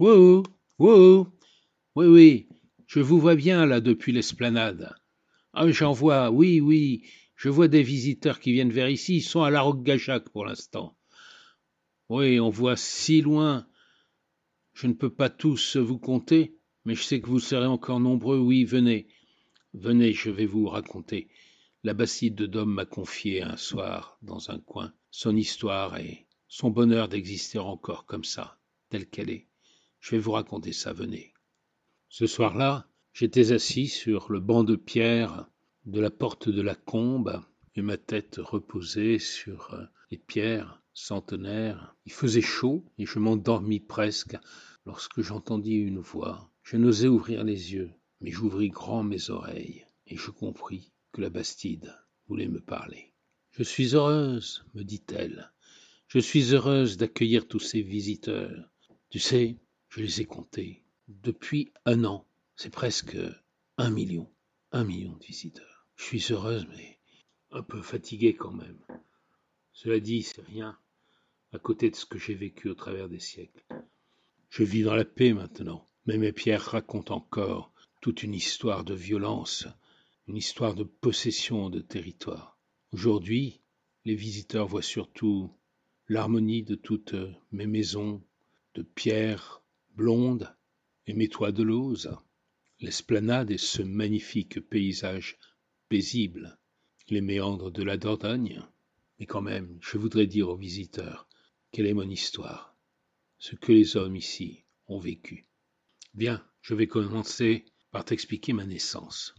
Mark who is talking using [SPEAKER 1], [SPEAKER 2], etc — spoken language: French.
[SPEAKER 1] Oui, oui, je vous vois bien là depuis l'esplanade. Ah, j'en vois, oui, oui, je vois des visiteurs qui viennent vers ici, ils sont à la Roque-Gachac pour l'instant. Oui, on voit si loin. Je ne peux pas tous vous compter, mais je sais que vous serez encore nombreux. Oui, venez. Venez, je vais vous raconter. La Bastide de Dôme m'a confié un soir, dans un coin, son histoire et son bonheur d'exister encore comme ça, telle qu'elle est. Je vais vous raconter ça, venez. Ce soir-là, j'étais assis sur le banc de pierre de la porte de la combe, et ma tête reposait sur euh, les pierres centenaires. Il faisait chaud, et je m'endormis presque, lorsque j'entendis une voix. Je n'osais ouvrir les yeux, mais j'ouvris grand mes oreilles, et je compris que la Bastide voulait me parler. Je suis heureuse, me dit-elle. Je suis heureuse d'accueillir tous ces visiteurs. Tu sais, je les ai comptés. Depuis un an, c'est presque un million. Un million de visiteurs. Je suis heureuse, mais un peu fatiguée quand même. Cela dit, c'est rien à côté de ce que j'ai vécu au travers des siècles. Je vis dans la paix maintenant, mais mes pierres racontent encore toute une histoire de violence, une histoire de possession de territoire. Aujourd'hui, les visiteurs voient surtout l'harmonie de toutes mes maisons de pierre blonde toits de lauze, l'esplanade et ce magnifique paysage paisible, les méandres de la Dordogne. Mais quand même, je voudrais dire aux visiteurs quelle est mon histoire, ce que les hommes ici ont vécu. Bien, je vais commencer par t'expliquer ma naissance.